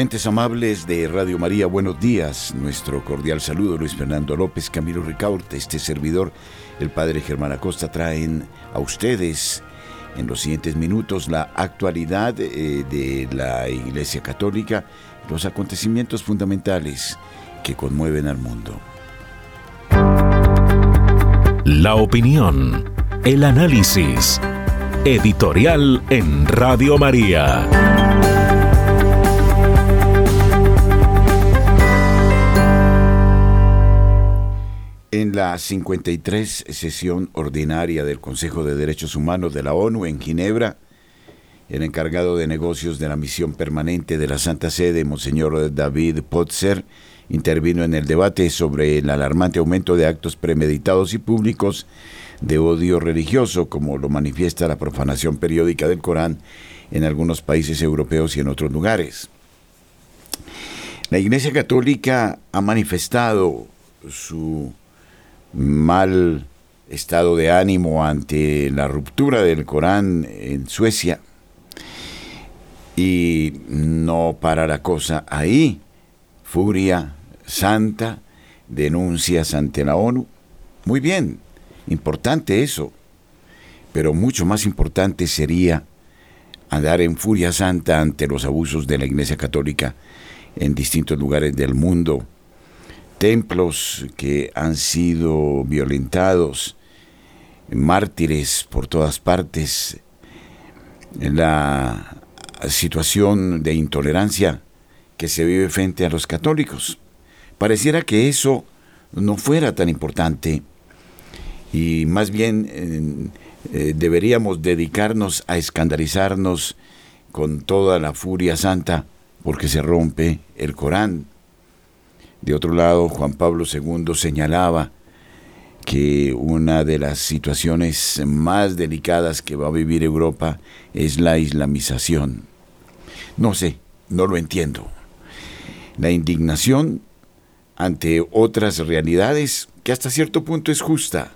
Amables de Radio María, buenos días. Nuestro cordial saludo, Luis Fernando López, Camilo Ricaurte, este servidor, el Padre Germán Acosta, traen a ustedes en los siguientes minutos la actualidad eh, de la Iglesia Católica, los acontecimientos fundamentales que conmueven al mundo. La opinión, el análisis, editorial en Radio María. En la 53 sesión ordinaria del Consejo de Derechos Humanos de la ONU en Ginebra, el encargado de negocios de la misión permanente de la Santa Sede, Monseñor David Potzer, intervino en el debate sobre el alarmante aumento de actos premeditados y públicos de odio religioso, como lo manifiesta la profanación periódica del Corán en algunos países europeos y en otros lugares. La Iglesia Católica ha manifestado su mal estado de ánimo ante la ruptura del Corán en Suecia. Y no para la cosa ahí. Furia santa, denuncias ante la ONU. Muy bien, importante eso. Pero mucho más importante sería andar en furia santa ante los abusos de la Iglesia Católica en distintos lugares del mundo templos que han sido violentados, mártires por todas partes, la situación de intolerancia que se vive frente a los católicos. Pareciera que eso no fuera tan importante. Y más bien eh, eh, deberíamos dedicarnos a escandalizarnos con toda la furia santa porque se rompe el Corán, de otro lado, Juan Pablo II señalaba que una de las situaciones más delicadas que va a vivir Europa es la islamización. No sé, no lo entiendo. La indignación ante otras realidades que hasta cierto punto es justa,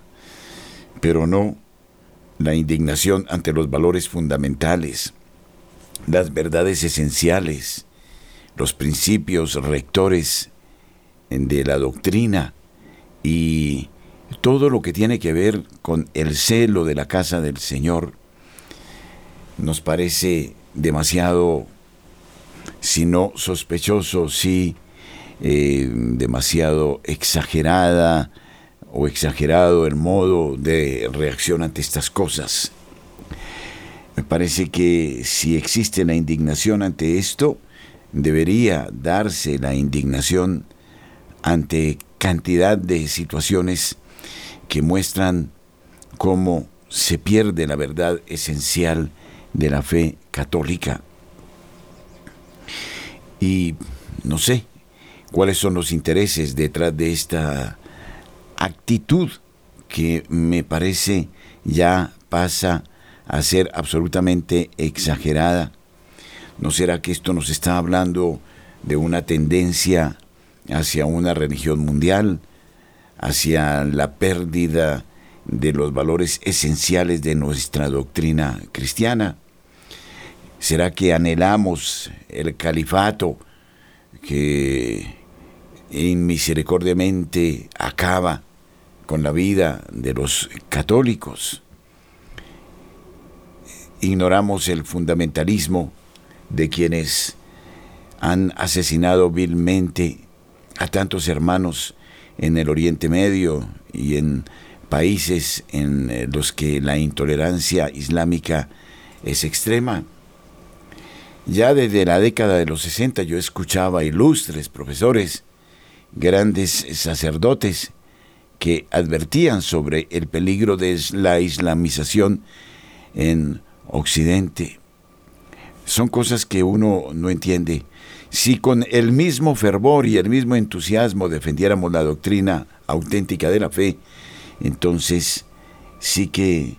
pero no la indignación ante los valores fundamentales, las verdades esenciales, los principios rectores de la doctrina y todo lo que tiene que ver con el celo de la casa del Señor nos parece demasiado, si no sospechoso, sí eh, demasiado exagerada o exagerado el modo de reacción ante estas cosas. Me parece que si existe la indignación ante esto, debería darse la indignación ante cantidad de situaciones que muestran cómo se pierde la verdad esencial de la fe católica. Y no sé cuáles son los intereses detrás de esta actitud que me parece ya pasa a ser absolutamente exagerada. ¿No será que esto nos está hablando de una tendencia hacia una religión mundial, hacia la pérdida de los valores esenciales de nuestra doctrina cristiana? ¿Será que anhelamos el califato que inmisericordiamente acaba con la vida de los católicos? Ignoramos el fundamentalismo de quienes han asesinado vilmente a tantos hermanos en el Oriente Medio y en países en eh, los que la intolerancia islámica es extrema. Ya desde la década de los 60 yo escuchaba ilustres profesores, grandes sacerdotes, que advertían sobre el peligro de la islamización en Occidente. Son cosas que uno no entiende si con el mismo fervor y el mismo entusiasmo defendiéramos la doctrina auténtica de la fe, entonces sí que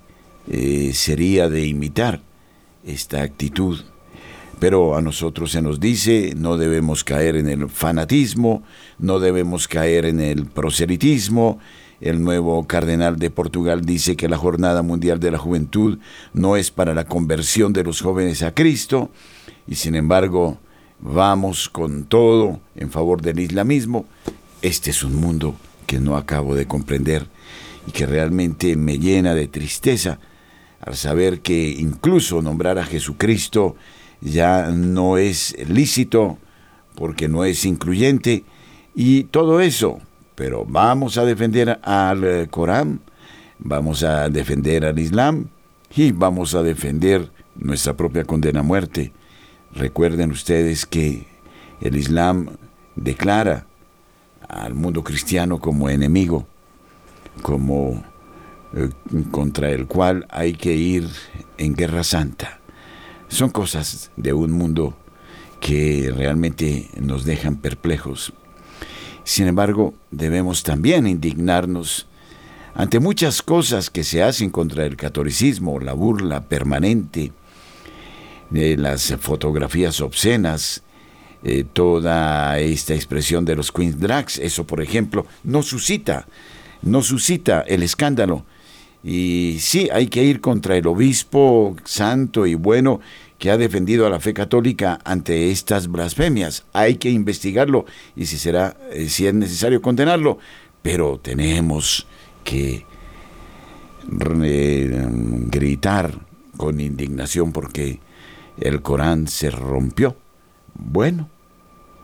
eh, sería de imitar esta actitud. Pero a nosotros se nos dice, no debemos caer en el fanatismo, no debemos caer en el proselitismo. El nuevo cardenal de Portugal dice que la Jornada Mundial de la Juventud no es para la conversión de los jóvenes a Cristo, y sin embargo vamos con todo en favor del islamismo. Este es un mundo que no acabo de comprender y que realmente me llena de tristeza al saber que incluso nombrar a Jesucristo ya no es lícito porque no es incluyente y todo eso. Pero vamos a defender al Corán, vamos a defender al Islam y vamos a defender nuestra propia condena a muerte. Recuerden ustedes que el Islam declara al mundo cristiano como enemigo, como eh, contra el cual hay que ir en guerra santa. Son cosas de un mundo que realmente nos dejan perplejos. Sin embargo, debemos también indignarnos ante muchas cosas que se hacen contra el catolicismo, la burla permanente, de las fotografías obscenas, eh, toda esta expresión de los Queens Drags, eso por ejemplo, no suscita, no suscita el escándalo. Y sí, hay que ir contra el obispo santo y bueno que ha defendido a la fe católica ante estas blasfemias. Hay que investigarlo y si será, eh, si es necesario condenarlo, pero tenemos que gritar con indignación porque el Corán se rompió. Bueno,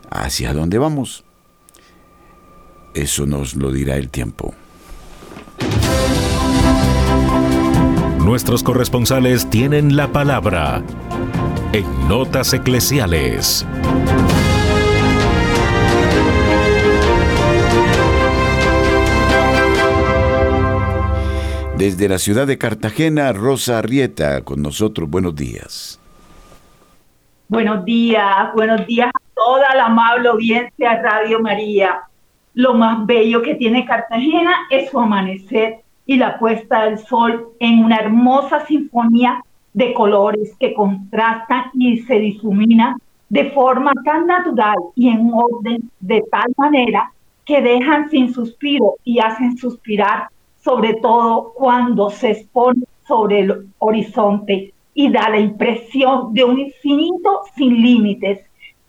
¿hacia dónde vamos? Eso nos lo dirá el tiempo. Nuestros corresponsales tienen la palabra en Notas Eclesiales. Desde la ciudad de Cartagena, Rosa Arrieta, con nosotros, buenos días. Buenos días, buenos días a toda la amable audiencia Radio María. Lo más bello que tiene Cartagena es su amanecer y la puesta del sol en una hermosa sinfonía de colores que contrastan y se difuminan de forma tan natural y en orden de tal manera que dejan sin suspiro y hacen suspirar, sobre todo cuando se expone sobre el horizonte y da la impresión de un infinito sin límites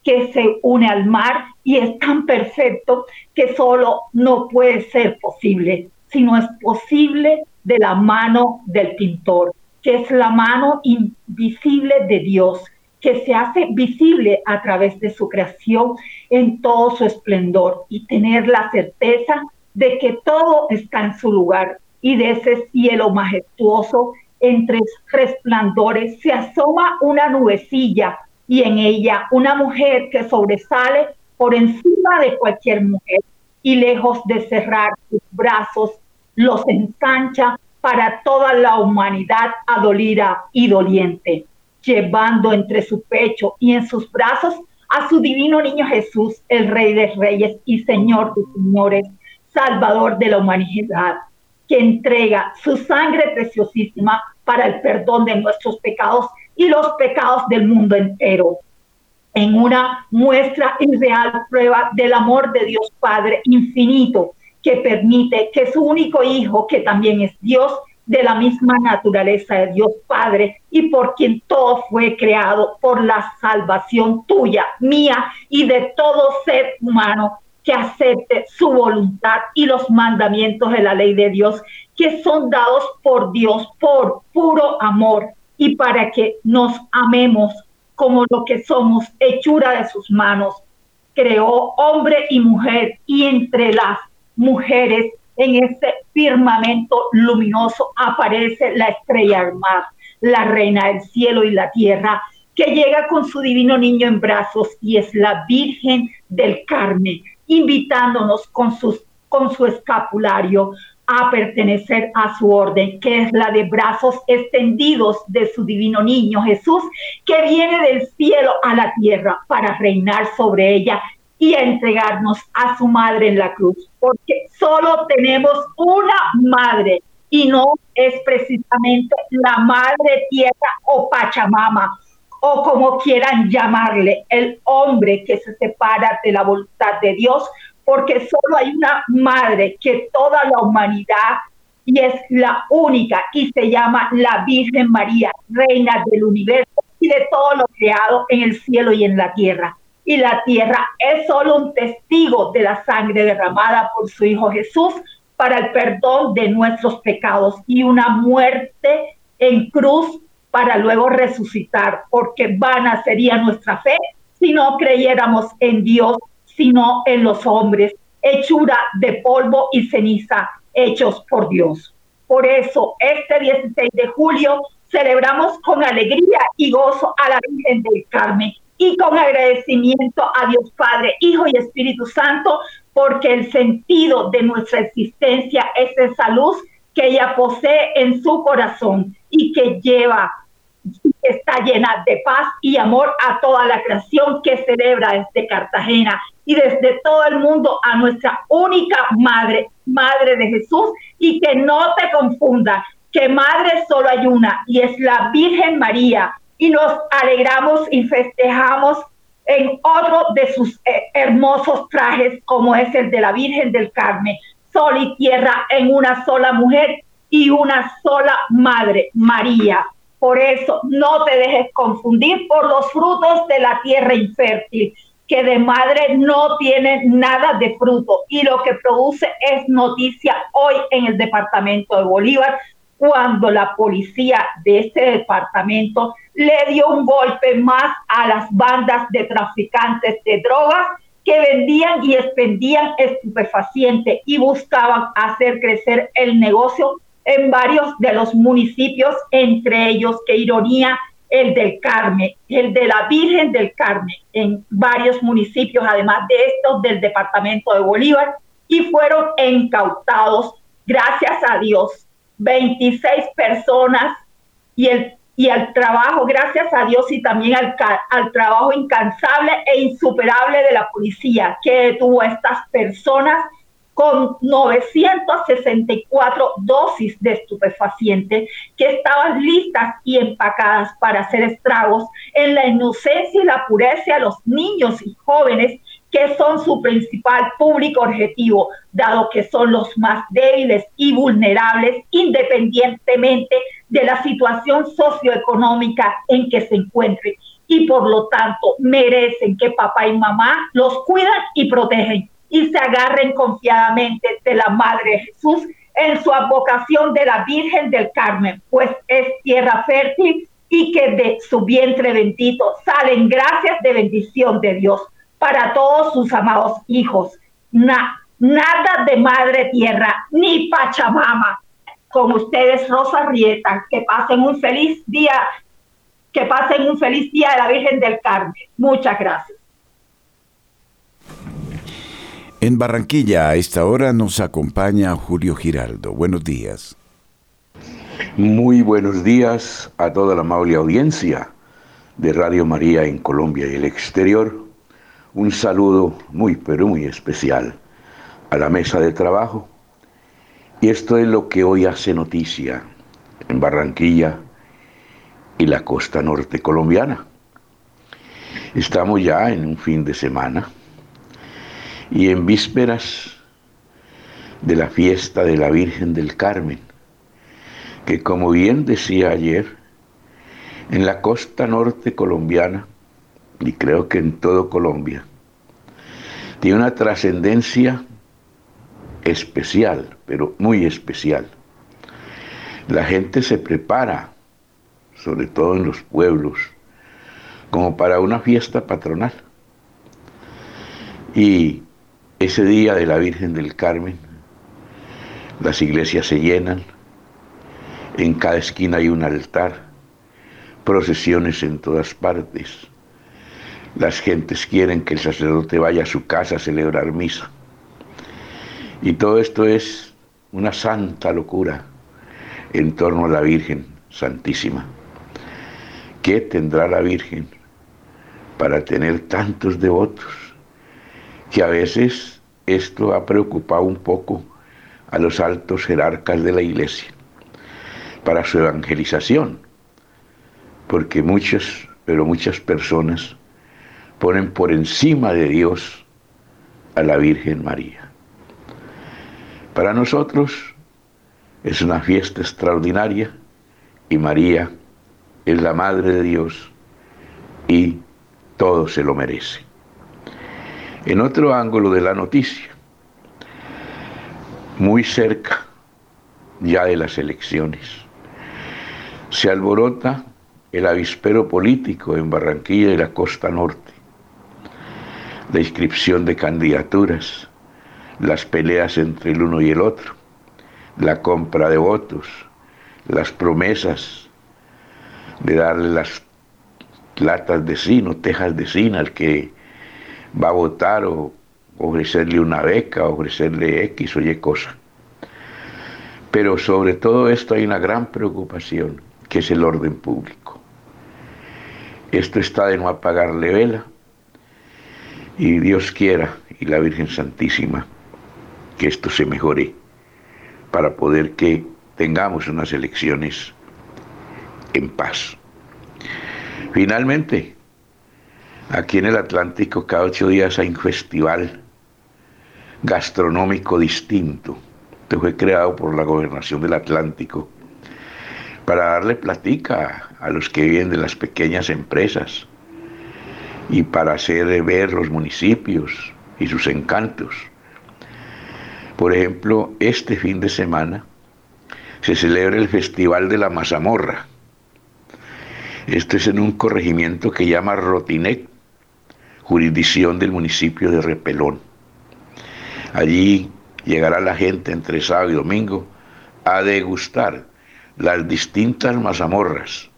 que se une al mar y es tan perfecto que solo no puede ser posible, sino es posible de la mano del pintor, que es la mano invisible de Dios, que se hace visible a través de su creación en todo su esplendor y tener la certeza de que todo está en su lugar y de ese cielo majestuoso entre resplandores se asoma una nubecilla y en ella una mujer que sobresale por encima de cualquier mujer y lejos de cerrar sus brazos, los ensancha para toda la humanidad adolida y doliente, llevando entre su pecho y en sus brazos a su divino niño Jesús, el Rey de Reyes y Señor de Señores, Salvador de la humanidad, que entrega su sangre preciosísima para el perdón de nuestros pecados y los pecados del mundo entero. En una muestra y real prueba del amor de Dios Padre infinito, que permite que su único Hijo, que también es Dios, de la misma naturaleza de Dios Padre y por quien todo fue creado por la salvación tuya, mía y de todo ser humano que acepte su voluntad y los mandamientos de la ley de Dios que son dados por Dios por puro amor y para que nos amemos como lo que somos, hechura de sus manos. Creó hombre y mujer y entre las mujeres en ese firmamento luminoso aparece la estrella del mar, la reina del cielo y la tierra, que llega con su divino niño en brazos y es la Virgen del Carmen, invitándonos con, sus, con su escapulario a pertenecer a su orden, que es la de brazos extendidos de su divino niño Jesús, que viene del cielo a la tierra para reinar sobre ella y a entregarnos a su madre en la cruz, porque solo tenemos una madre y no es precisamente la madre tierra o Pachamama o como quieran llamarle, el hombre que se separa de la voluntad de Dios porque solo hay una madre que toda la humanidad y es la única y se llama la Virgen María, reina del universo y de todo lo creado en el cielo y en la tierra. y la tierra es solo un testigo de la sangre derramada por su Hijo Jesús para el perdón de nuestros pecados y una muerte en cruz para luego resucitar, porque vana sería nuestra fe si no creyéramos en Dios, sino en los hombres, hechura de polvo y ceniza, hechos por Dios. Por eso, este 16 de julio celebramos con alegría y gozo a la Virgen del Carmen y con agradecimiento a Dios Padre, Hijo y Espíritu Santo, porque el sentido de nuestra existencia es esa luz que ella posee en su corazón y que lleva, está llena de paz y amor a toda la creación que celebra desde Cartagena y desde todo el mundo a nuestra única madre, madre de Jesús, y que no te confunda, que madre solo hay una y es la Virgen María, y nos alegramos y festejamos en otro de sus eh, hermosos trajes, como es el de la Virgen del Carmen, sol y tierra en una sola mujer y una sola madre, María. Por eso no te dejes confundir por los frutos de la tierra infértil, que de madre no tiene nada de fruto. Y lo que produce es noticia hoy en el departamento de Bolívar, cuando la policía de este departamento le dio un golpe más a las bandas de traficantes de drogas que vendían y expendían estupefacientes y buscaban hacer crecer el negocio en varios de los municipios, entre ellos, qué ironía, el del Carmen, el de la Virgen del Carmen, en varios municipios, además de estos del departamento de Bolívar, y fueron incautados, gracias a Dios, 26 personas y el y al trabajo, gracias a Dios, y también al, al trabajo incansable e insuperable de la policía que detuvo a estas personas con 964 dosis de estupefacientes que estaban listas y empacadas para hacer estragos en la inocencia y la pureza de los niños y jóvenes que son su principal público objetivo, dado que son los más débiles y vulnerables independientemente de la situación socioeconómica en que se encuentren. Y por lo tanto merecen que papá y mamá los cuidan y protegen y se agarren confiadamente de la Madre Jesús en su advocación de la Virgen del Carmen, pues es tierra fértil y que de su vientre bendito salen gracias de bendición de Dios para todos sus amados hijos. nada de madre tierra, ni Pachamama. Con ustedes, Rosa Rieta, que pasen un feliz día, que pasen un feliz día de la Virgen del Carmen. Muchas gracias. En Barranquilla a esta hora nos acompaña Julio Giraldo. Buenos días. Muy buenos días a toda la amable audiencia de Radio María en Colombia y el exterior un saludo muy, pero muy especial a la mesa de trabajo. Y esto es lo que hoy hace noticia en Barranquilla y la costa norte colombiana. Estamos ya en un fin de semana y en vísperas de la fiesta de la Virgen del Carmen, que como bien decía ayer, en la costa norte colombiana y creo que en todo Colombia, tiene una trascendencia especial, pero muy especial. La gente se prepara, sobre todo en los pueblos, como para una fiesta patronal. Y ese día de la Virgen del Carmen, las iglesias se llenan, en cada esquina hay un altar, procesiones en todas partes las gentes quieren que el sacerdote vaya a su casa a celebrar misa. Y todo esto es una santa locura en torno a la Virgen Santísima. ¿Qué tendrá la Virgen para tener tantos devotos? Que a veces esto ha preocupado un poco a los altos jerarcas de la iglesia para su evangelización, porque muchas, pero muchas personas ponen por encima de Dios a la Virgen María. Para nosotros es una fiesta extraordinaria y María es la Madre de Dios y todo se lo merece. En otro ángulo de la noticia, muy cerca ya de las elecciones, se alborota el avispero político en Barranquilla y la costa norte, la inscripción de candidaturas, las peleas entre el uno y el otro, la compra de votos, las promesas de darle las latas de cine, tejas de cine al que va a votar o ofrecerle una beca, ofrecerle X o Y cosa. Pero sobre todo esto hay una gran preocupación, que es el orden público. Esto está de no apagarle vela y Dios quiera y la Virgen Santísima que esto se mejore para poder que tengamos unas elecciones en paz. Finalmente, aquí en el Atlántico cada ocho días hay un festival gastronómico distinto. que fue creado por la gobernación del Atlántico para darle platica a los que viven de las pequeñas empresas y para hacer ver los municipios y sus encantos. Por ejemplo, este fin de semana se celebra el Festival de la Mazamorra. Esto es en un corregimiento que llama Rotinec, jurisdicción del municipio de Repelón. Allí llegará la gente entre sábado y domingo a degustar las distintas mazamorras,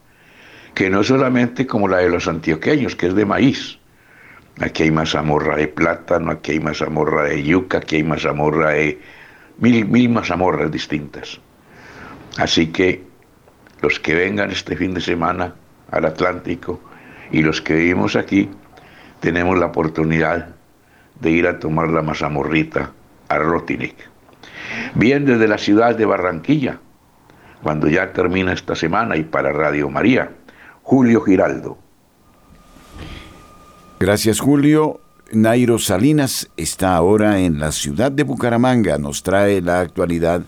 que no solamente como la de los antioqueños, que es de maíz. Aquí hay mazamorra de plátano, aquí hay mazamorra de yuca, aquí hay mazamorra de mil, mil mazamorras distintas. Así que los que vengan este fin de semana al Atlántico y los que vivimos aquí, tenemos la oportunidad de ir a tomar la mazamorrita a Rotinic. Bien desde la ciudad de Barranquilla, cuando ya termina esta semana y para Radio María, Julio Giraldo. Gracias Julio. Nairo Salinas está ahora en la ciudad de Bucaramanga. Nos trae la actualidad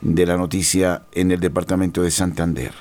de la noticia en el departamento de Santander.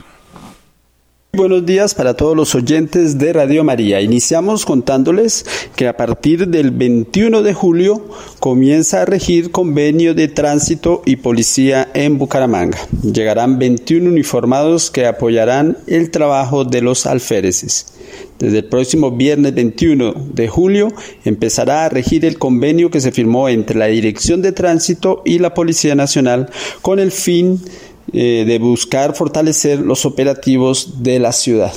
Buenos días para todos los oyentes de Radio María. Iniciamos contándoles que a partir del 21 de julio comienza a regir convenio de tránsito y policía en Bucaramanga. Llegarán 21 uniformados que apoyarán el trabajo de los alféreces. Desde el próximo viernes 21 de julio empezará a regir el convenio que se firmó entre la Dirección de Tránsito y la Policía Nacional con el fin de eh, de buscar fortalecer los operativos de la ciudad.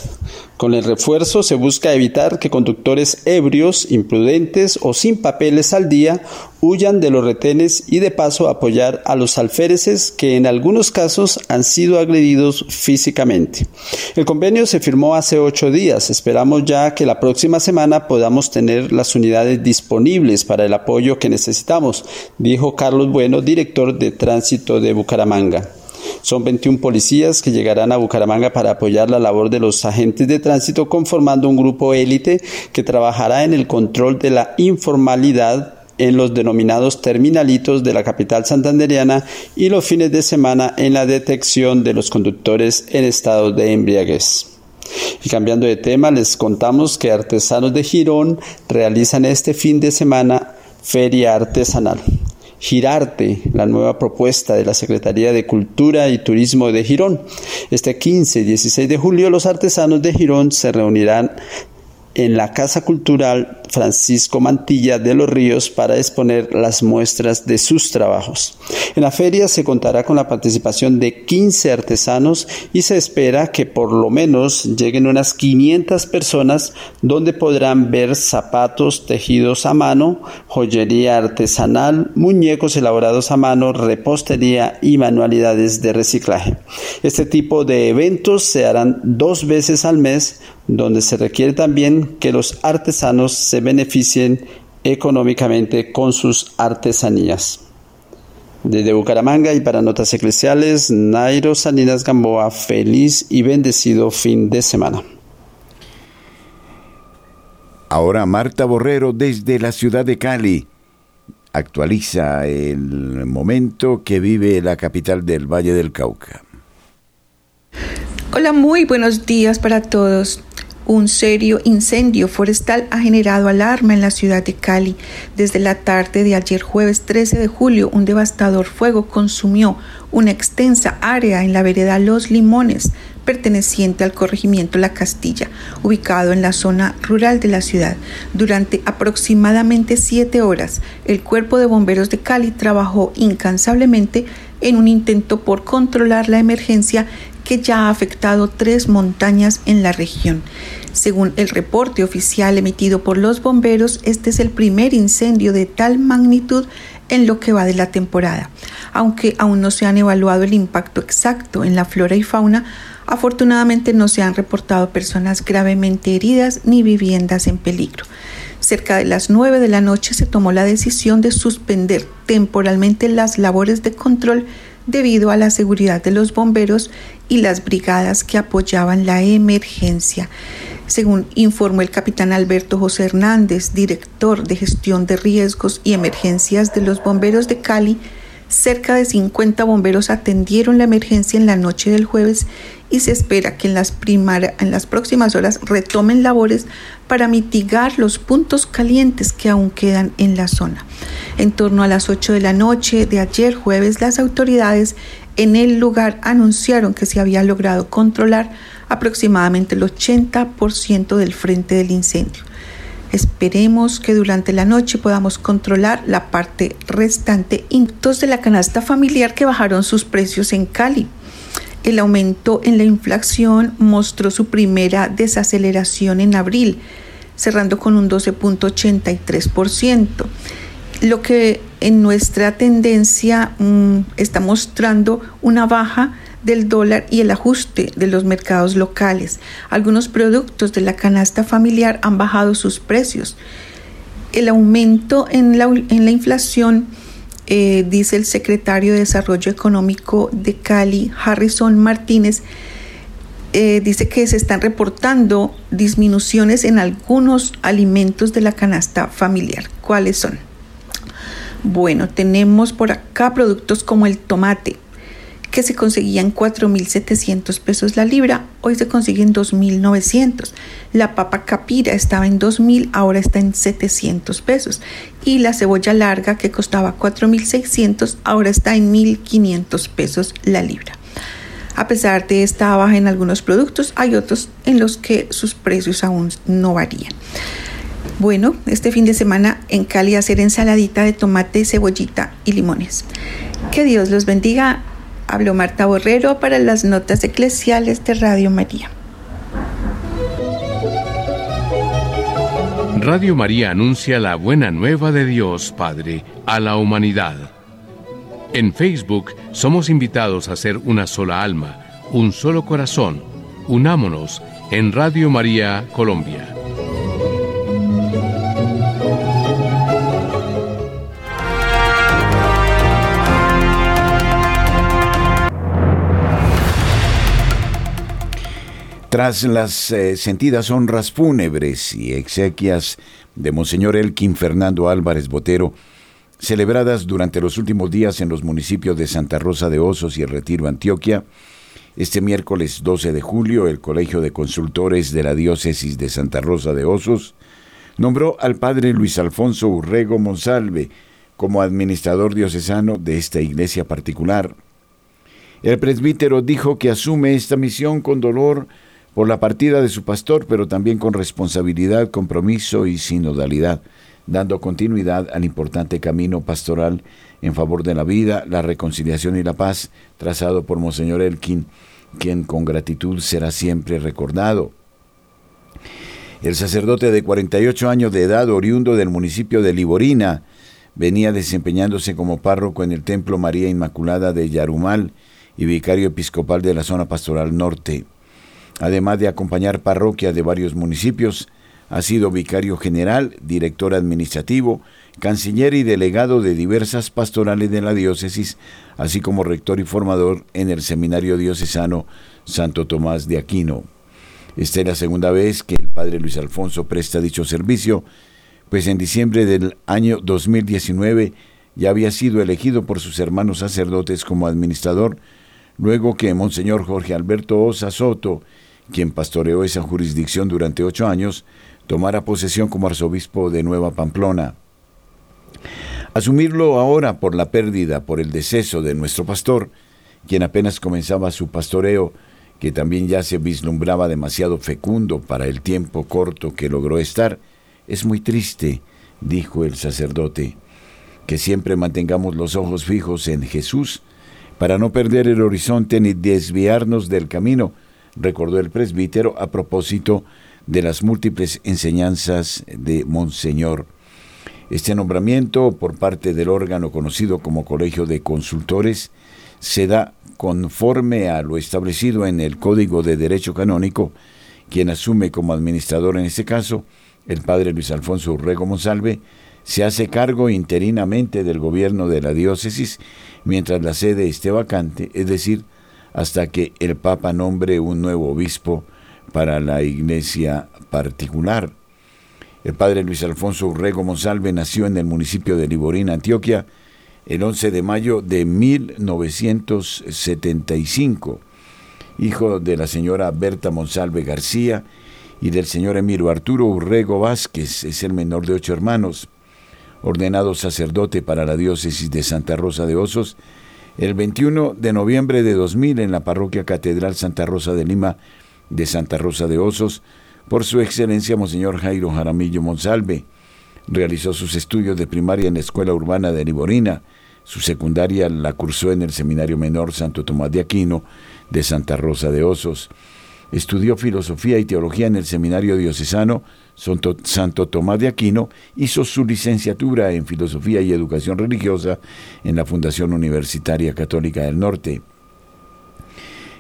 Con el refuerzo se busca evitar que conductores ebrios, imprudentes o sin papeles al día huyan de los retenes y de paso apoyar a los alféreces que en algunos casos han sido agredidos físicamente. El convenio se firmó hace ocho días. Esperamos ya que la próxima semana podamos tener las unidades disponibles para el apoyo que necesitamos, dijo Carlos Bueno, director de tránsito de Bucaramanga. Son 21 policías que llegarán a Bucaramanga para apoyar la labor de los agentes de tránsito conformando un grupo élite que trabajará en el control de la informalidad en los denominados terminalitos de la capital santanderiana y los fines de semana en la detección de los conductores en estado de embriaguez. Y cambiando de tema, les contamos que artesanos de Girón realizan este fin de semana feria artesanal. Girarte, la nueva propuesta de la Secretaría de Cultura y Turismo de Girón. Este 15 y 16 de julio los artesanos de Girón se reunirán en la Casa Cultural Francisco Mantilla de los Ríos para exponer las muestras de sus trabajos. En la feria se contará con la participación de 15 artesanos y se espera que por lo menos lleguen unas 500 personas donde podrán ver zapatos tejidos a mano, joyería artesanal, muñecos elaborados a mano, repostería y manualidades de reciclaje. Este tipo de eventos se harán dos veces al mes donde se requiere también que los artesanos se beneficien económicamente con sus artesanías. Desde Bucaramanga y para Notas Eclesiales, Nairo Salinas Gamboa, feliz y bendecido fin de semana. Ahora Marta Borrero desde la ciudad de Cali actualiza el momento que vive la capital del Valle del Cauca. Hola, muy buenos días para todos. Un serio incendio forestal ha generado alarma en la ciudad de Cali. Desde la tarde de ayer jueves 13 de julio, un devastador fuego consumió una extensa área en la vereda Los Limones, perteneciente al corregimiento La Castilla, ubicado en la zona rural de la ciudad. Durante aproximadamente siete horas, el Cuerpo de Bomberos de Cali trabajó incansablemente en un intento por controlar la emergencia que ya ha afectado tres montañas en la región. Según el reporte oficial emitido por los bomberos, este es el primer incendio de tal magnitud en lo que va de la temporada. Aunque aún no se han evaluado el impacto exacto en la flora y fauna, afortunadamente no se han reportado personas gravemente heridas ni viviendas en peligro. Cerca de las 9 de la noche se tomó la decisión de suspender temporalmente las labores de control debido a la seguridad de los bomberos y las brigadas que apoyaban la emergencia. Según informó el capitán Alberto José Hernández, director de gestión de riesgos y emergencias de los bomberos de Cali, cerca de 50 bomberos atendieron la emergencia en la noche del jueves y se espera que en las, en las próximas horas retomen labores para mitigar los puntos calientes que aún quedan en la zona. En torno a las 8 de la noche de ayer jueves, las autoridades en el lugar anunciaron que se había logrado controlar aproximadamente el 80% del frente del incendio. Esperemos que durante la noche podamos controlar la parte restante. Inctos de la canasta familiar que bajaron sus precios en Cali. El aumento en la inflación mostró su primera desaceleración en abril, cerrando con un 12.83%, lo que en nuestra tendencia mm, está mostrando una baja del dólar y el ajuste de los mercados locales. Algunos productos de la canasta familiar han bajado sus precios. El aumento en la, inflación eh, dice el secretario de Desarrollo Económico de Cali, Harrison Martínez, eh, dice que se están reportando disminuciones en algunos alimentos de la canasta familiar. ¿Cuáles son? Bueno, tenemos por acá productos como el tomate, que se conseguían 4.700 pesos la libra, hoy se consiguen 2.900. La papa capira estaba en 2.000, ahora está en 700 pesos. Y la cebolla larga que costaba 4.600, ahora está en 1.500 pesos la libra. A pesar de esta baja en algunos productos, hay otros en los que sus precios aún no varían. Bueno, este fin de semana en Cali hacer ensaladita de tomate, cebollita y limones. Que Dios los bendiga Habló Marta Borrero para las notas eclesiales de Radio María. Radio María anuncia la buena nueva de Dios Padre a la humanidad. En Facebook somos invitados a ser una sola alma, un solo corazón. Unámonos en Radio María Colombia. Tras las eh, sentidas honras fúnebres y exequias de Monseñor Elkin Fernando Álvarez Botero, celebradas durante los últimos días en los municipios de Santa Rosa de Osos y El Retiro, Antioquia, este miércoles 12 de julio, el Colegio de Consultores de la Diócesis de Santa Rosa de Osos nombró al padre Luis Alfonso Urrego Monsalve como administrador diocesano de esta iglesia particular. El presbítero dijo que asume esta misión con dolor por la partida de su pastor, pero también con responsabilidad, compromiso y sinodalidad, dando continuidad al importante camino pastoral en favor de la vida, la reconciliación y la paz trazado por Monseñor Elkin, quien con gratitud será siempre recordado. El sacerdote de 48 años de edad, oriundo del municipio de Liborina, venía desempeñándose como párroco en el Templo María Inmaculada de Yarumal y vicario episcopal de la zona pastoral norte. Además de acompañar parroquias de varios municipios, ha sido vicario general, director administrativo, canciller y delegado de diversas pastorales de la diócesis, así como rector y formador en el Seminario Diocesano Santo Tomás de Aquino. Esta es la segunda vez que el padre Luis Alfonso presta dicho servicio, pues en diciembre del año 2019 ya había sido elegido por sus hermanos sacerdotes como administrador, luego que Monseñor Jorge Alberto Osa Soto quien pastoreó esa jurisdicción durante ocho años, tomara posesión como arzobispo de Nueva Pamplona. Asumirlo ahora por la pérdida, por el deceso de nuestro pastor, quien apenas comenzaba su pastoreo, que también ya se vislumbraba demasiado fecundo para el tiempo corto que logró estar, es muy triste, dijo el sacerdote, que siempre mantengamos los ojos fijos en Jesús, para no perder el horizonte ni desviarnos del camino, recordó el presbítero a propósito de las múltiples enseñanzas de Monseñor. Este nombramiento por parte del órgano conocido como Colegio de Consultores se da conforme a lo establecido en el Código de Derecho Canónico, quien asume como administrador en este caso, el padre Luis Alfonso Urrego Monsalve, se hace cargo interinamente del gobierno de la diócesis mientras la sede esté vacante, es decir, hasta que el Papa nombre un nuevo obispo para la iglesia particular. El padre Luis Alfonso Urrego Monsalve nació en el municipio de Liborín, Antioquia, el 11 de mayo de 1975, hijo de la señora Berta Monsalve García y del señor Emiro Arturo Urrego Vázquez, es el menor de ocho hermanos, ordenado sacerdote para la diócesis de Santa Rosa de Osos, el 21 de noviembre de 2000 en la parroquia Catedral Santa Rosa de Lima de Santa Rosa de Osos, por su excelencia Monseñor Jairo Jaramillo Monsalve. Realizó sus estudios de primaria en la Escuela Urbana de Liborina, su secundaria la cursó en el Seminario Menor Santo Tomás de Aquino de Santa Rosa de Osos. Estudió filosofía y teología en el Seminario Diocesano Santo Tomás de Aquino, hizo su licenciatura en filosofía y educación religiosa en la Fundación Universitaria Católica del Norte.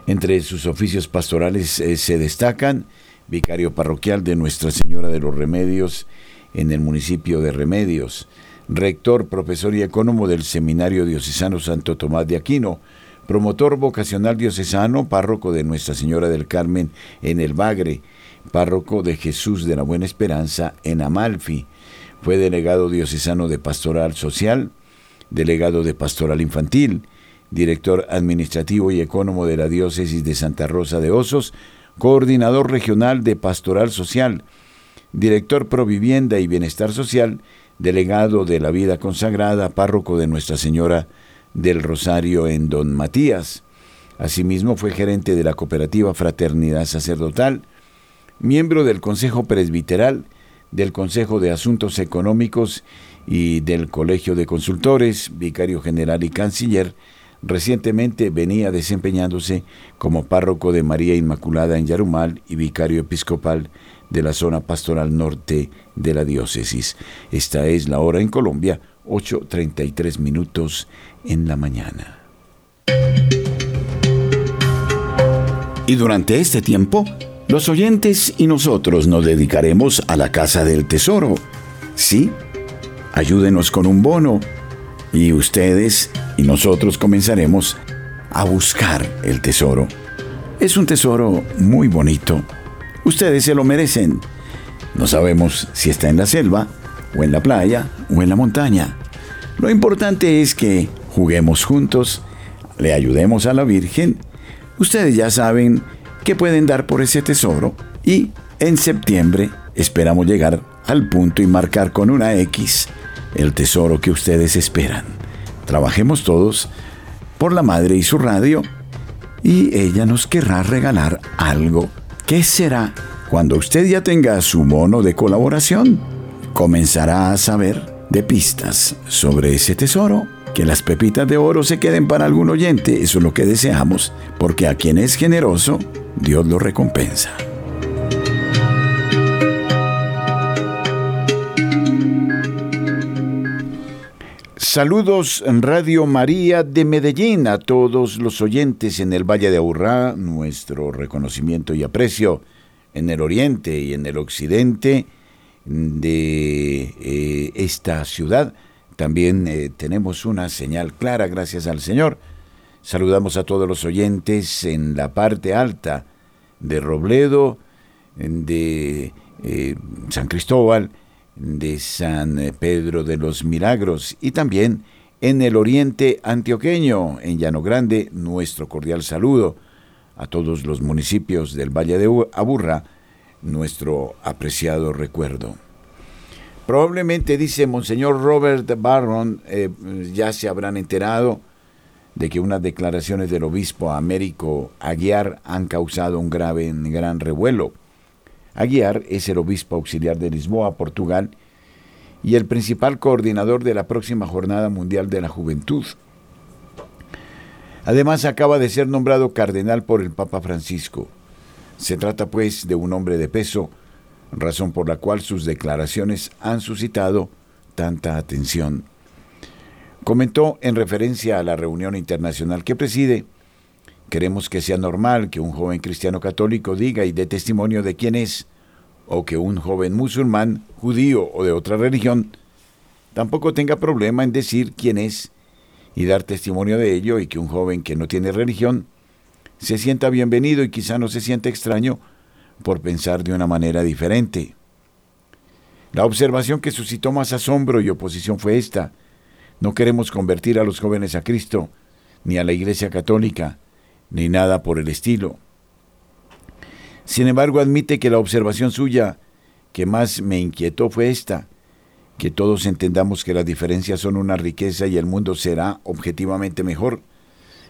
Entre sus oficios pastorales eh, se destacan vicario parroquial de Nuestra Señora de los Remedios en el municipio de Remedios, rector, profesor y ecónomo del Seminario Diocesano Santo Tomás de Aquino, promotor vocacional diocesano, párroco de Nuestra Señora del Carmen en el Bagre, párroco de Jesús de la Buena Esperanza en Amalfi. Fue delegado diocesano de Pastoral Social, delegado de Pastoral Infantil, director administrativo y ecónomo de la Diócesis de Santa Rosa de Osos, coordinador regional de Pastoral Social, director Provivienda y Bienestar Social, delegado de la Vida Consagrada, párroco de Nuestra Señora del Rosario en Don Matías. Asimismo fue gerente de la cooperativa Fraternidad Sacerdotal, miembro del Consejo Presbiteral, del Consejo de Asuntos Económicos y del Colegio de Consultores, vicario general y canciller, recientemente venía desempeñándose como párroco de María Inmaculada en Yarumal y vicario episcopal de la zona pastoral norte de la diócesis. Esta es la hora en Colombia, 8.33 minutos en la mañana. Y durante este tiempo, los oyentes y nosotros nos dedicaremos a la Casa del Tesoro. ¿Sí? Ayúdenos con un bono y ustedes y nosotros comenzaremos a buscar el tesoro. Es un tesoro muy bonito. Ustedes se lo merecen. No sabemos si está en la selva, o en la playa, o en la montaña. Lo importante es que juguemos juntos, le ayudemos a la Virgen. Ustedes ya saben que pueden dar por ese tesoro y en septiembre esperamos llegar al punto y marcar con una X el tesoro que ustedes esperan. Trabajemos todos por la madre y su radio y ella nos querrá regalar algo. ¿Qué será? Cuando usted ya tenga su mono de colaboración, comenzará a saber de pistas sobre ese tesoro. Que las pepitas de oro se queden para algún oyente, eso es lo que deseamos, porque a quien es generoso, Dios lo recompensa. Saludos Radio María de Medellín a todos los oyentes en el Valle de Aburrá, nuestro reconocimiento y aprecio en el oriente y en el occidente de eh, esta ciudad. También eh, tenemos una señal clara, gracias al Señor. Saludamos a todos los oyentes en la parte alta de Robledo, de eh, San Cristóbal, de San Pedro de los Milagros y también en el oriente antioqueño, en Llano Grande, nuestro cordial saludo a todos los municipios del Valle de Aburra nuestro apreciado recuerdo. Probablemente, dice Monseñor Robert Barron, eh, ya se habrán enterado de que unas declaraciones del obispo Américo Aguiar han causado un grave, gran revuelo. Aguiar es el obispo auxiliar de Lisboa, Portugal, y el principal coordinador de la próxima Jornada Mundial de la Juventud. Además, acaba de ser nombrado cardenal por el Papa Francisco. Se trata, pues, de un hombre de peso, razón por la cual sus declaraciones han suscitado tanta atención. Comentó en referencia a la reunión internacional que preside, queremos que sea normal que un joven cristiano católico diga y dé testimonio de quién es, o que un joven musulmán, judío o de otra religión tampoco tenga problema en decir quién es y dar testimonio de ello y que un joven que no tiene religión se sienta bienvenido y quizá no se sienta extraño por pensar de una manera diferente. La observación que suscitó más asombro y oposición fue esta. No queremos convertir a los jóvenes a Cristo, ni a la Iglesia Católica, ni nada por el estilo. Sin embargo, admite que la observación suya que más me inquietó fue esta, que todos entendamos que las diferencias son una riqueza y el mundo será objetivamente mejor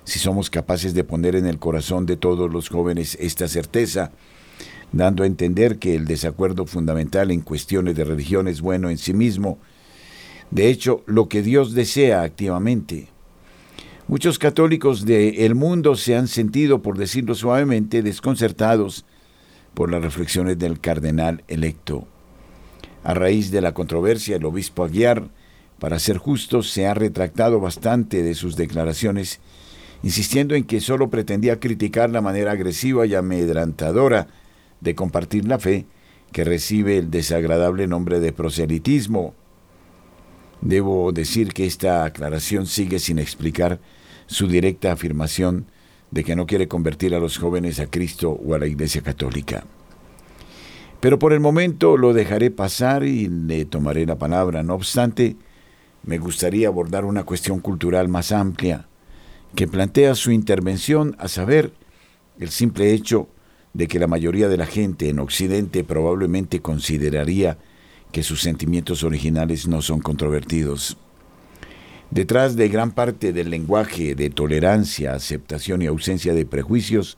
si somos capaces de poner en el corazón de todos los jóvenes esta certeza, dando a entender que el desacuerdo fundamental en cuestiones de religión es bueno en sí mismo, de hecho, lo que Dios desea activamente. Muchos católicos del mundo se han sentido, por decirlo suavemente, desconcertados por las reflexiones del cardenal electo. A raíz de la controversia, el obispo Aguiar, para ser justo, se ha retractado bastante de sus declaraciones, insistiendo en que solo pretendía criticar la manera agresiva y amedrantadora de compartir la fe que recibe el desagradable nombre de proselitismo. Debo decir que esta aclaración sigue sin explicar su directa afirmación de que no quiere convertir a los jóvenes a Cristo o a la Iglesia Católica. Pero por el momento lo dejaré pasar y le tomaré la palabra. No obstante, me gustaría abordar una cuestión cultural más amplia que plantea su intervención, a saber, el simple hecho de que la mayoría de la gente en Occidente probablemente consideraría que sus sentimientos originales no son controvertidos. Detrás de gran parte del lenguaje de tolerancia, aceptación y ausencia de prejuicios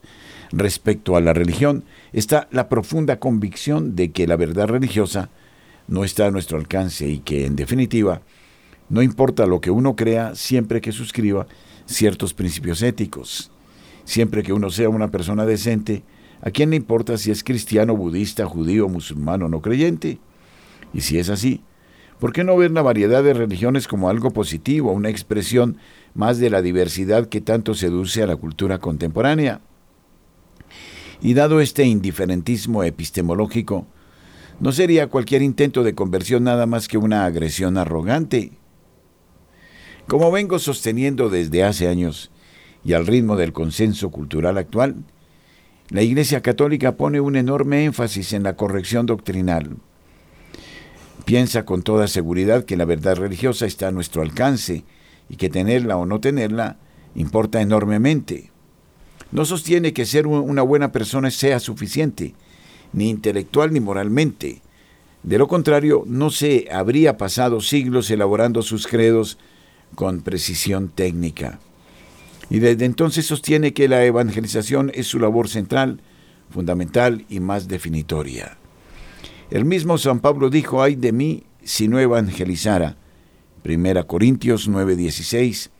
respecto a la religión está la profunda convicción de que la verdad religiosa no está a nuestro alcance y que, en definitiva, no importa lo que uno crea siempre que suscriba ciertos principios éticos. Siempre que uno sea una persona decente, ¿a quién le importa si es cristiano, budista, judío, musulmán o no creyente? Y si es así, ¿Por qué no ver la variedad de religiones como algo positivo, una expresión más de la diversidad que tanto seduce a la cultura contemporánea? Y dado este indiferentismo epistemológico, ¿no sería cualquier intento de conversión nada más que una agresión arrogante? Como vengo sosteniendo desde hace años, y al ritmo del consenso cultural actual, la Iglesia Católica pone un enorme énfasis en la corrección doctrinal, Piensa con toda seguridad que la verdad religiosa está a nuestro alcance y que tenerla o no tenerla importa enormemente. No sostiene que ser una buena persona sea suficiente, ni intelectual ni moralmente. De lo contrario, no se habría pasado siglos elaborando sus credos con precisión técnica. Y desde entonces sostiene que la evangelización es su labor central, fundamental y más definitoria. El mismo San Pablo dijo, ay de mí si no evangelizara. Primera Corintios 9:16.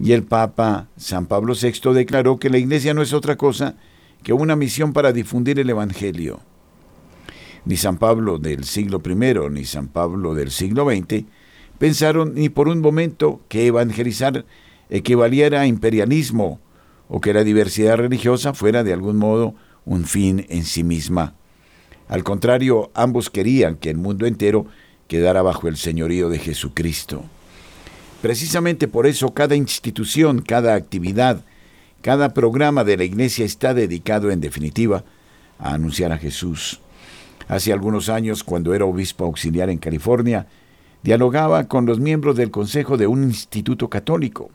Y el Papa San Pablo VI declaró que la Iglesia no es otra cosa que una misión para difundir el Evangelio. Ni San Pablo del siglo I ni San Pablo del siglo XX pensaron ni por un momento que evangelizar equivaliera a imperialismo o que la diversidad religiosa fuera de algún modo un fin en sí misma. Al contrario, ambos querían que el mundo entero quedara bajo el señorío de Jesucristo. Precisamente por eso cada institución, cada actividad, cada programa de la Iglesia está dedicado en definitiva a anunciar a Jesús. Hace algunos años, cuando era obispo auxiliar en California, dialogaba con los miembros del consejo de un instituto católico.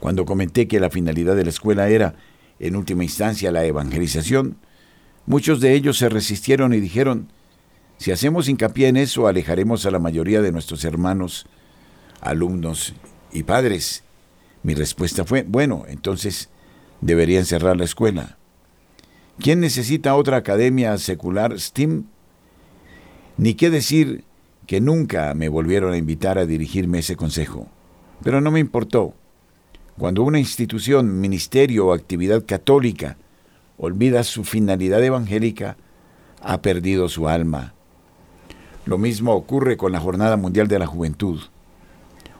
Cuando comenté que la finalidad de la escuela era en última instancia la evangelización, muchos de ellos se resistieron y dijeron, si hacemos hincapié en eso, alejaremos a la mayoría de nuestros hermanos, alumnos y padres. Mi respuesta fue, bueno, entonces deberían cerrar la escuela. ¿Quién necesita otra academia secular STEAM? Ni qué decir que nunca me volvieron a invitar a dirigirme ese consejo. Pero no me importó. Cuando una institución, ministerio o actividad católica olvida su finalidad evangélica, ha perdido su alma. Lo mismo ocurre con la Jornada Mundial de la Juventud.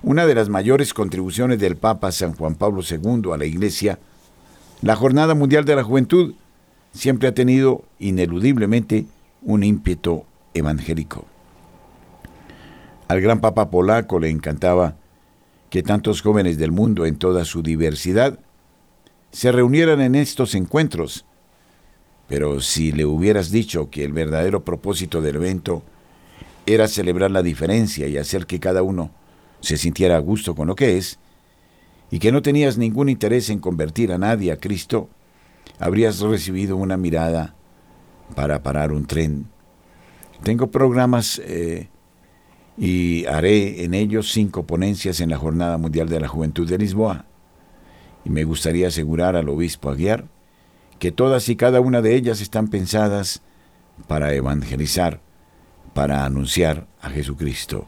Una de las mayores contribuciones del Papa San Juan Pablo II a la Iglesia, la Jornada Mundial de la Juventud siempre ha tenido ineludiblemente un ímpetu evangélico. Al gran Papa polaco le encantaba que tantos jóvenes del mundo en toda su diversidad se reunieran en estos encuentros. Pero si le hubieras dicho que el verdadero propósito del evento era celebrar la diferencia y hacer que cada uno se sintiera a gusto con lo que es, y que no tenías ningún interés en convertir a nadie a Cristo, habrías recibido una mirada para parar un tren. Tengo programas eh, y haré en ellos cinco ponencias en la Jornada Mundial de la Juventud de Lisboa. Y me gustaría asegurar al obispo Aguiar que todas y cada una de ellas están pensadas para evangelizar, para anunciar a Jesucristo.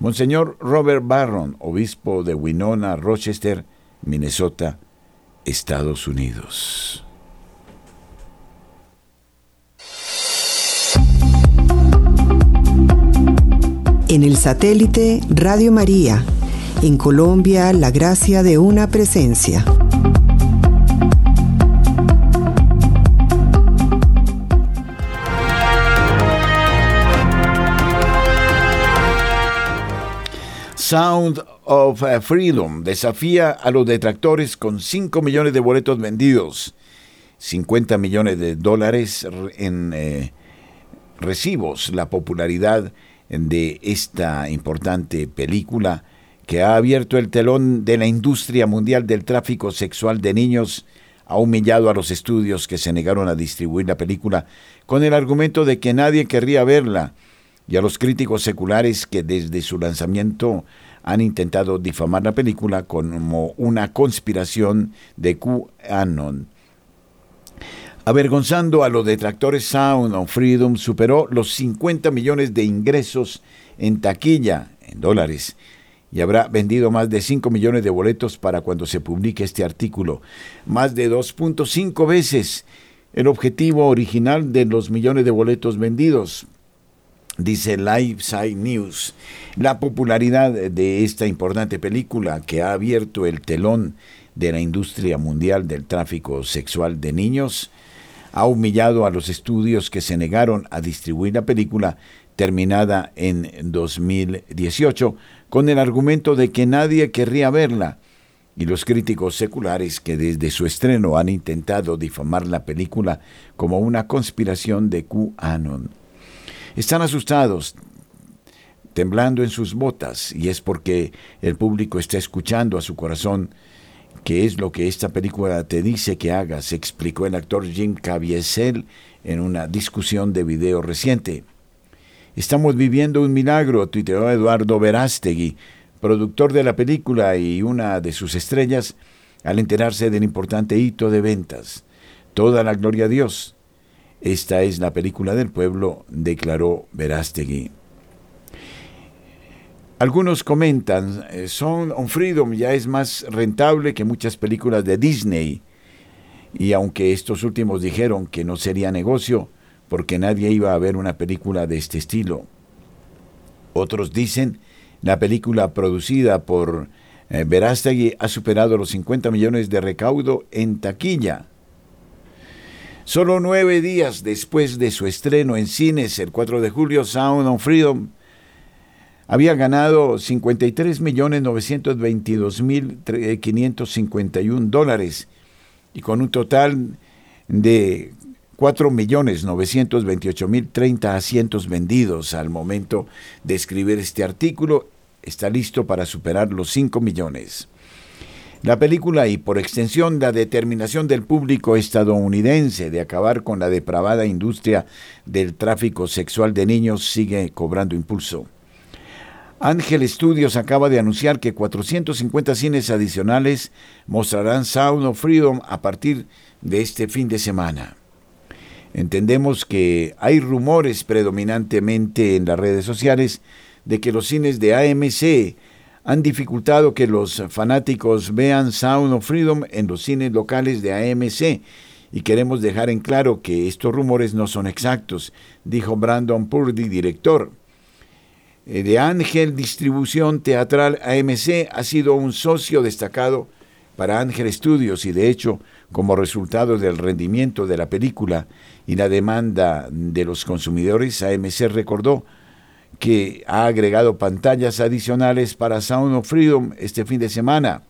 Monseñor Robert Barron, obispo de Winona, Rochester, Minnesota, Estados Unidos. En el satélite Radio María, en Colombia, la gracia de una presencia. Sound of uh, Freedom desafía a los detractores con 5 millones de boletos vendidos, 50 millones de dólares en eh, recibos. La popularidad de esta importante película que ha abierto el telón de la industria mundial del tráfico sexual de niños ha humillado a los estudios que se negaron a distribuir la película con el argumento de que nadie querría verla y a los críticos seculares que desde su lanzamiento han intentado difamar la película como una conspiración de QAnon. Avergonzando a los detractores, Sound of Freedom superó los 50 millones de ingresos en taquilla, en dólares, y habrá vendido más de 5 millones de boletos para cuando se publique este artículo, más de 2.5 veces el objetivo original de los millones de boletos vendidos dice Side News. La popularidad de esta importante película que ha abierto el telón de la industria mundial del tráfico sexual de niños ha humillado a los estudios que se negaron a distribuir la película terminada en 2018 con el argumento de que nadie querría verla y los críticos seculares que desde su estreno han intentado difamar la película como una conspiración de QAnon. Están asustados, temblando en sus botas, y es porque el público está escuchando a su corazón qué es lo que esta película te dice que hagas, explicó el actor Jim Caviezel en una discusión de video reciente. Estamos viviendo un milagro, tuiteó Eduardo Verástegui, productor de la película y una de sus estrellas, al enterarse del importante hito de ventas. Toda la gloria a Dios. Esta es la película del pueblo, declaró Verástegui. Algunos comentan, eh, Son on Freedom ya es más rentable que muchas películas de Disney. Y aunque estos últimos dijeron que no sería negocio, porque nadie iba a ver una película de este estilo. Otros dicen, la película producida por eh, ha superado los 50 millones de recaudo en taquilla. Solo nueve días después de su estreno en cines el 4 de julio, Sound of Freedom había ganado 53.922.551 dólares y con un total de 4.928.030 asientos vendidos al momento de escribir este artículo, está listo para superar los 5 millones. La película y por extensión la determinación del público estadounidense de acabar con la depravada industria del tráfico sexual de niños sigue cobrando impulso. Ángel Studios acaba de anunciar que 450 cines adicionales mostrarán Sound of Freedom a partir de este fin de semana. Entendemos que hay rumores predominantemente en las redes sociales de que los cines de AMC han dificultado que los fanáticos vean Sound of Freedom en los cines locales de AMC y queremos dejar en claro que estos rumores no son exactos, dijo Brandon Purdy, director. Eh, de Ángel Distribución Teatral AMC ha sido un socio destacado para Ángel Studios y de hecho, como resultado del rendimiento de la película y la demanda de los consumidores, AMC recordó que ha agregado pantallas adicionales para Sound of Freedom este fin de semana.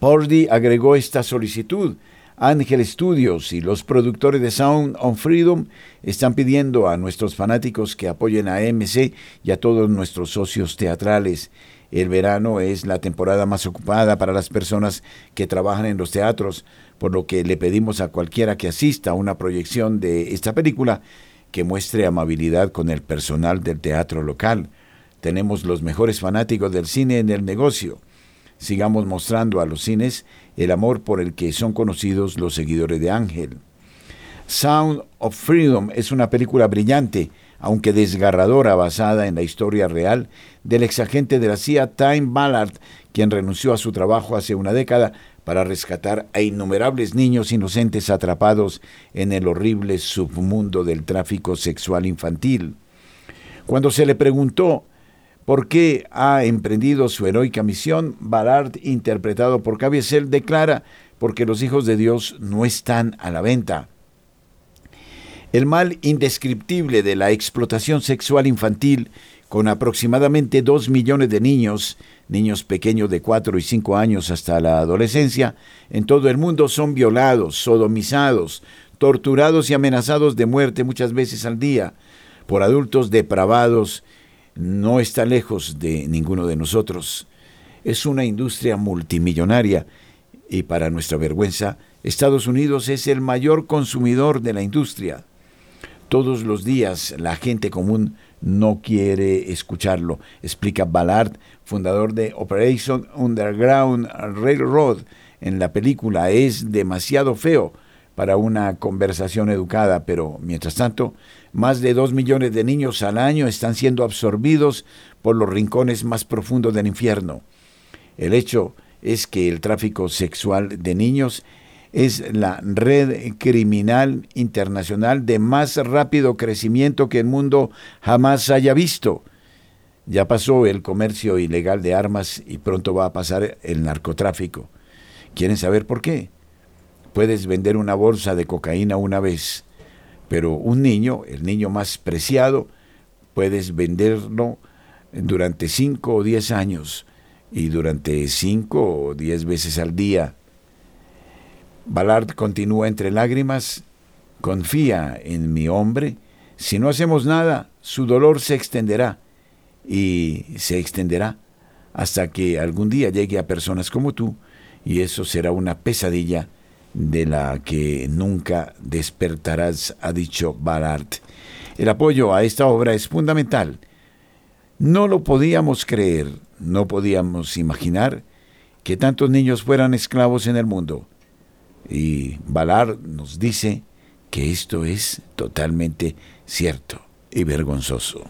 Pordy agregó esta solicitud. Ángel Studios y los productores de Sound of Freedom están pidiendo a nuestros fanáticos que apoyen a AMC y a todos nuestros socios teatrales. El verano es la temporada más ocupada para las personas que trabajan en los teatros, por lo que le pedimos a cualquiera que asista a una proyección de esta película que muestre amabilidad con el personal del teatro local. Tenemos los mejores fanáticos del cine en el negocio. Sigamos mostrando a los cines el amor por el que son conocidos los seguidores de Ángel. Sound of Freedom es una película brillante, aunque desgarradora, basada en la historia real del exagente de la CIA Time Ballard, quien renunció a su trabajo hace una década para rescatar a innumerables niños inocentes atrapados en el horrible submundo del tráfico sexual infantil. Cuando se le preguntó por qué ha emprendido su heroica misión, Ballard, interpretado por Caviezel, declara porque los hijos de Dios no están a la venta. El mal indescriptible de la explotación sexual infantil con aproximadamente dos millones de niños, niños pequeños de 4 y 5 años hasta la adolescencia, en todo el mundo son violados, sodomizados, torturados y amenazados de muerte muchas veces al día por adultos depravados, no está lejos de ninguno de nosotros. Es una industria multimillonaria y para nuestra vergüenza, Estados Unidos es el mayor consumidor de la industria. Todos los días la gente común no quiere escucharlo, explica Ballard, fundador de Operation Underground Railroad. En la película es demasiado feo para una conversación educada, pero mientras tanto, más de dos millones de niños al año están siendo absorbidos por los rincones más profundos del infierno. El hecho es que el tráfico sexual de niños es la red criminal internacional de más rápido crecimiento que el mundo jamás haya visto. Ya pasó el comercio ilegal de armas y pronto va a pasar el narcotráfico. ¿Quieren saber por qué? Puedes vender una bolsa de cocaína una vez, pero un niño, el niño más preciado, puedes venderlo durante cinco o diez años y durante cinco o diez veces al día Ballard continúa entre lágrimas, confía en mi hombre, si no hacemos nada, su dolor se extenderá y se extenderá hasta que algún día llegue a personas como tú y eso será una pesadilla de la que nunca despertarás, ha dicho Ballard. El apoyo a esta obra es fundamental. No lo podíamos creer, no podíamos imaginar que tantos niños fueran esclavos en el mundo. Y Valar nos dice que esto es totalmente cierto y vergonzoso.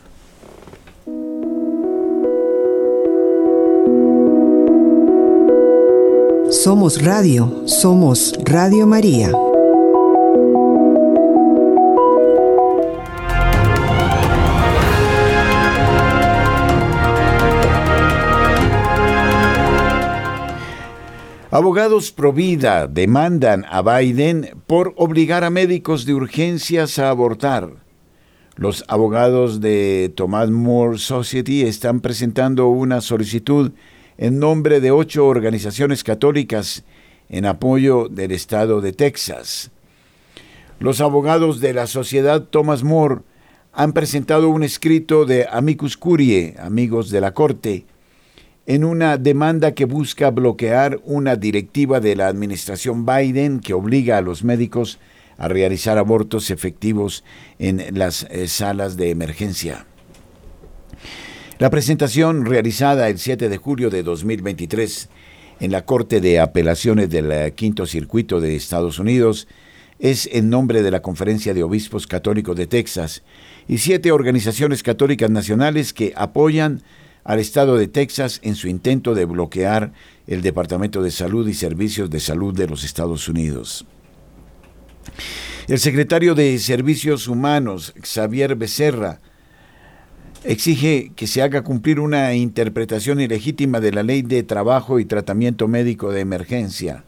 Somos Radio, somos Radio María. Abogados pro vida demandan a Biden por obligar a médicos de urgencias a abortar. Los abogados de Thomas More Society están presentando una solicitud en nombre de ocho organizaciones católicas en apoyo del estado de Texas. Los abogados de la Sociedad Thomas More han presentado un escrito de Amicus Curiae, amigos de la Corte, en una demanda que busca bloquear una directiva de la administración Biden que obliga a los médicos a realizar abortos efectivos en las eh, salas de emergencia. La presentación realizada el 7 de julio de 2023 en la Corte de Apelaciones del eh, Quinto Circuito de Estados Unidos es en nombre de la Conferencia de Obispos Católicos de Texas y siete organizaciones católicas nacionales que apoyan al Estado de Texas en su intento de bloquear el Departamento de Salud y Servicios de Salud de los Estados Unidos. El secretario de Servicios Humanos, Xavier Becerra, exige que se haga cumplir una interpretación ilegítima de la Ley de Trabajo y Tratamiento Médico de Emergencia.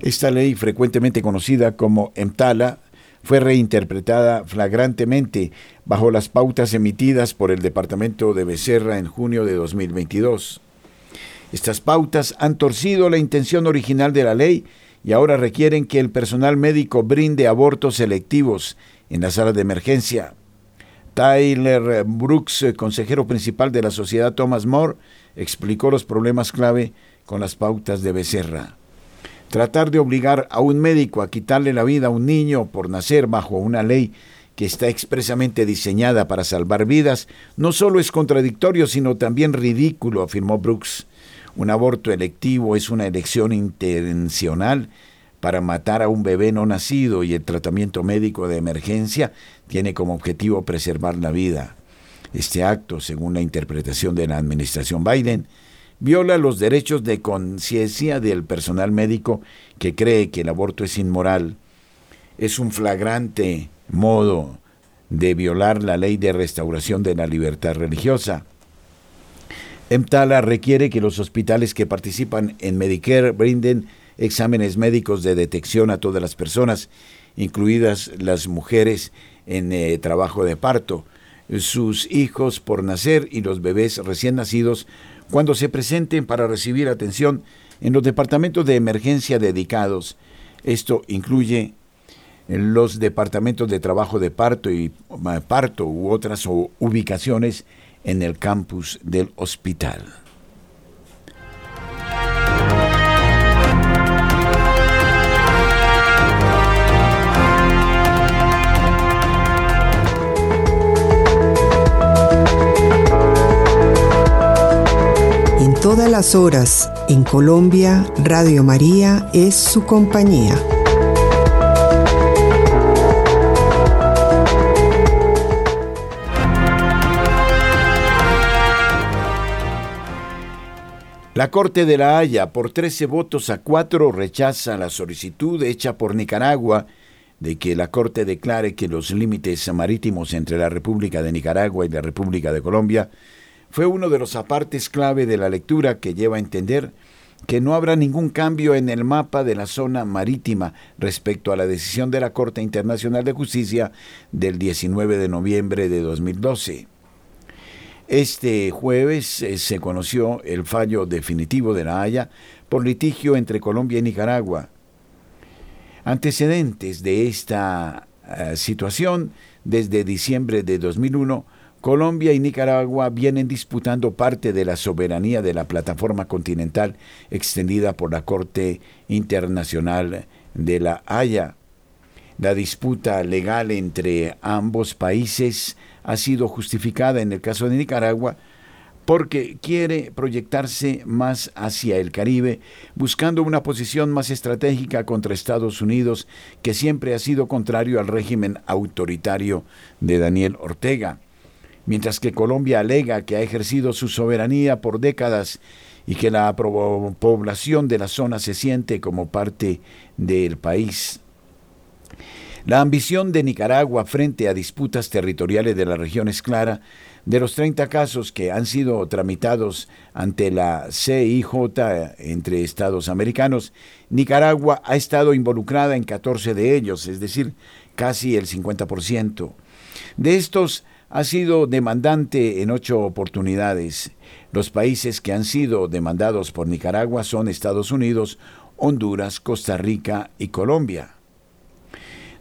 Esta ley, frecuentemente conocida como EMTALA, fue reinterpretada flagrantemente bajo las pautas emitidas por el Departamento de Becerra en junio de 2022. Estas pautas han torcido la intención original de la ley y ahora requieren que el personal médico brinde abortos selectivos en las salas de emergencia. Tyler Brooks, consejero principal de la Sociedad Thomas More, explicó los problemas clave con las pautas de Becerra. Tratar de obligar a un médico a quitarle la vida a un niño por nacer bajo una ley que está expresamente diseñada para salvar vidas, no solo es contradictorio, sino también ridículo, afirmó Brooks. Un aborto electivo es una elección intencional para matar a un bebé no nacido y el tratamiento médico de emergencia tiene como objetivo preservar la vida. Este acto, según la interpretación de la administración Biden, viola los derechos de conciencia del personal médico que cree que el aborto es inmoral. Es un flagrante modo de violar la ley de restauración de la libertad religiosa. EMTALA requiere que los hospitales que participan en Medicare brinden exámenes médicos de detección a todas las personas, incluidas las mujeres en eh, trabajo de parto, sus hijos por nacer y los bebés recién nacidos cuando se presenten para recibir atención en los departamentos de emergencia dedicados. Esto incluye los departamentos de trabajo de parto y parto u otras ubicaciones en el campus del hospital. Todas las horas en Colombia, Radio María es su compañía. La Corte de la Haya, por 13 votos a 4, rechaza la solicitud hecha por Nicaragua de que la Corte declare que los límites marítimos entre la República de Nicaragua y la República de Colombia fue uno de los apartes clave de la lectura que lleva a entender que no habrá ningún cambio en el mapa de la zona marítima respecto a la decisión de la Corte Internacional de Justicia del 19 de noviembre de 2012. Este jueves eh, se conoció el fallo definitivo de la Haya por litigio entre Colombia y Nicaragua. Antecedentes de esta eh, situación, desde diciembre de 2001, Colombia y Nicaragua vienen disputando parte de la soberanía de la plataforma continental extendida por la Corte Internacional de la Haya. La disputa legal entre ambos países ha sido justificada en el caso de Nicaragua porque quiere proyectarse más hacia el Caribe, buscando una posición más estratégica contra Estados Unidos, que siempre ha sido contrario al régimen autoritario de Daniel Ortega mientras que Colombia alega que ha ejercido su soberanía por décadas y que la población de la zona se siente como parte del país. La ambición de Nicaragua frente a disputas territoriales de la región es clara. De los 30 casos que han sido tramitados ante la CIJ entre Estados americanos, Nicaragua ha estado involucrada en 14 de ellos, es decir, casi el 50%. De estos, ha sido demandante en ocho oportunidades. Los países que han sido demandados por Nicaragua son Estados Unidos, Honduras, Costa Rica y Colombia.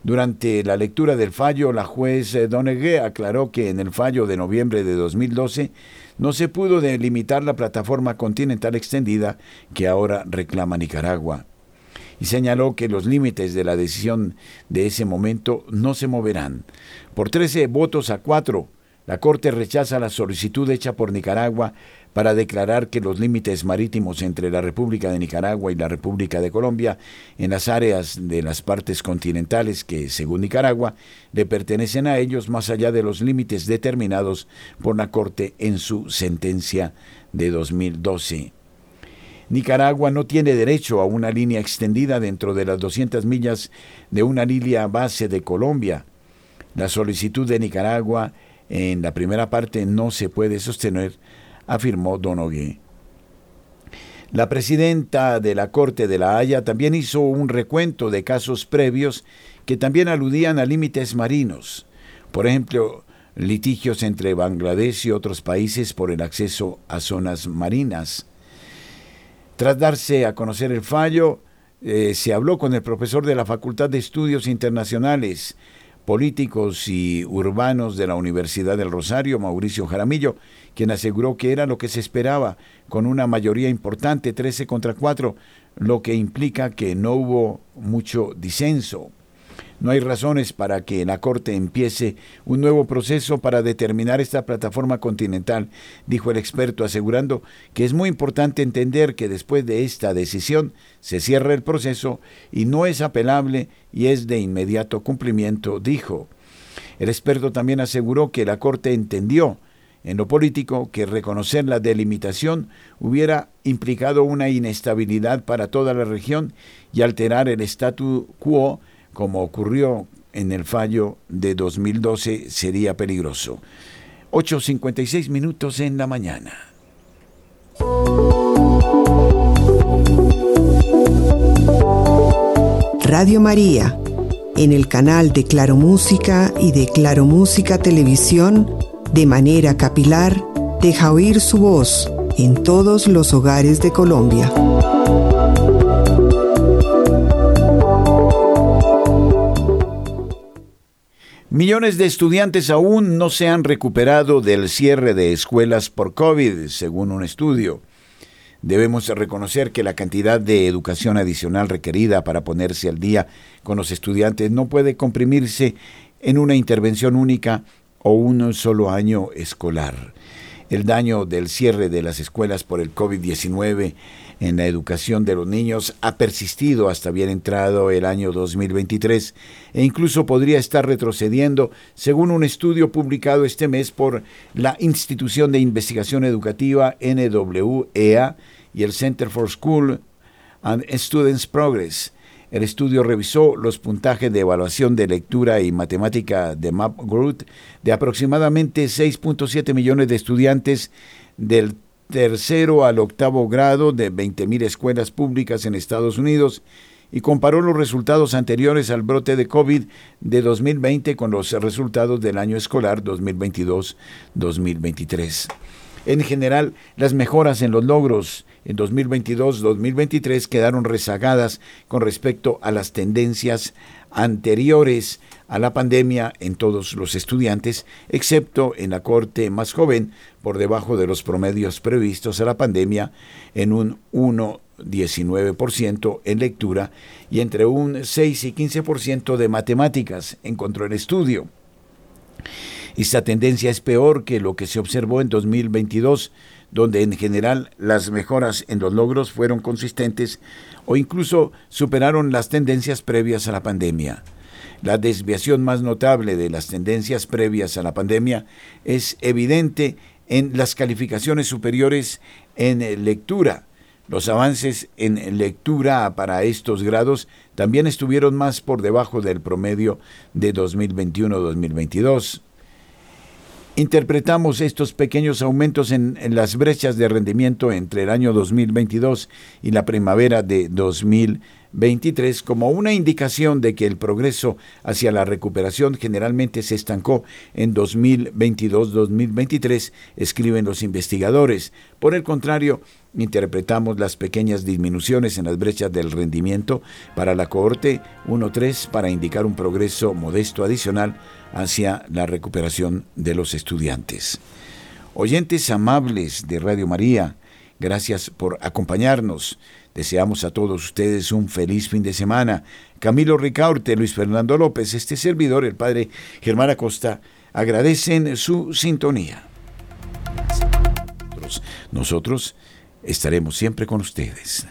Durante la lectura del fallo, la juez Donegue aclaró que en el fallo de noviembre de 2012 no se pudo delimitar la plataforma continental extendida que ahora reclama Nicaragua. Y señaló que los límites de la decisión de ese momento no se moverán. Por 13 votos a 4, la Corte rechaza la solicitud hecha por Nicaragua para declarar que los límites marítimos entre la República de Nicaragua y la República de Colombia en las áreas de las partes continentales que, según Nicaragua, le pertenecen a ellos más allá de los límites determinados por la Corte en su sentencia de 2012. Nicaragua no tiene derecho a una línea extendida dentro de las 200 millas de una línea base de Colombia. La solicitud de Nicaragua en la primera parte no se puede sostener, afirmó Donoghue. La presidenta de la Corte de la Haya también hizo un recuento de casos previos que también aludían a límites marinos. Por ejemplo, litigios entre Bangladesh y otros países por el acceso a zonas marinas. Tras darse a conocer el fallo, eh, se habló con el profesor de la Facultad de Estudios Internacionales, políticos y urbanos de la Universidad del Rosario, Mauricio Jaramillo, quien aseguró que era lo que se esperaba, con una mayoría importante, 13 contra 4, lo que implica que no hubo mucho disenso. No hay razones para que la Corte empiece un nuevo proceso para determinar esta plataforma continental, dijo el experto, asegurando que es muy importante entender que después de esta decisión se cierra el proceso y no es apelable y es de inmediato cumplimiento, dijo. El experto también aseguró que la Corte entendió en lo político que reconocer la delimitación hubiera implicado una inestabilidad para toda la región y alterar el statu quo como ocurrió en el fallo de 2012, sería peligroso. 8.56 minutos en la mañana. Radio María, en el canal de Claro Música y de Claro Música Televisión, de manera capilar, deja oír su voz en todos los hogares de Colombia. Millones de estudiantes aún no se han recuperado del cierre de escuelas por COVID, según un estudio. Debemos reconocer que la cantidad de educación adicional requerida para ponerse al día con los estudiantes no puede comprimirse en una intervención única o un solo año escolar. El daño del cierre de las escuelas por el COVID-19 en la educación de los niños ha persistido hasta bien entrado el año 2023 e incluso podría estar retrocediendo, según un estudio publicado este mes por la Institución de Investigación Educativa NWEA y el Center for School and Students Progress. El estudio revisó los puntajes de evaluación de lectura y matemática de MapGroup de aproximadamente 6.7 millones de estudiantes del tercero al octavo grado de 20.000 escuelas públicas en Estados Unidos y comparó los resultados anteriores al brote de COVID de 2020 con los resultados del año escolar 2022-2023. En general, las mejoras en los logros en 2022-2023 quedaron rezagadas con respecto a las tendencias anteriores a la pandemia en todos los estudiantes, excepto en la corte más joven, por debajo de los promedios previstos a la pandemia, en un 1,19% en lectura y entre un 6 y 15% de matemáticas, encontró el estudio. Esta tendencia es peor que lo que se observó en 2022, donde en general las mejoras en los logros fueron consistentes o incluso superaron las tendencias previas a la pandemia. La desviación más notable de las tendencias previas a la pandemia es evidente en las calificaciones superiores en lectura. Los avances en lectura para estos grados también estuvieron más por debajo del promedio de 2021-2022. Interpretamos estos pequeños aumentos en, las brechas de rendimiento entre el año 2022 y la primavera de 2023 como una indicación de que el progreso hacia la recuperación generalmente se estancó en 2022-2023, escriben los investigadores. Por el contrario, interpretamos las pequeñas disminuciones en las brechas del rendimiento para la cohorte 1-3 para indicar un progreso modesto adicional hacia la recuperación de los estudiantes. Oyentes amables de Radio María, gracias por acompañarnos. Deseamos a todos ustedes un feliz fin de semana. Camilo Ricaurte, Luis Fernando López, este servidor, el padre Germán Acosta, agradecen su sintonía. Nosotros estaremos siempre con ustedes.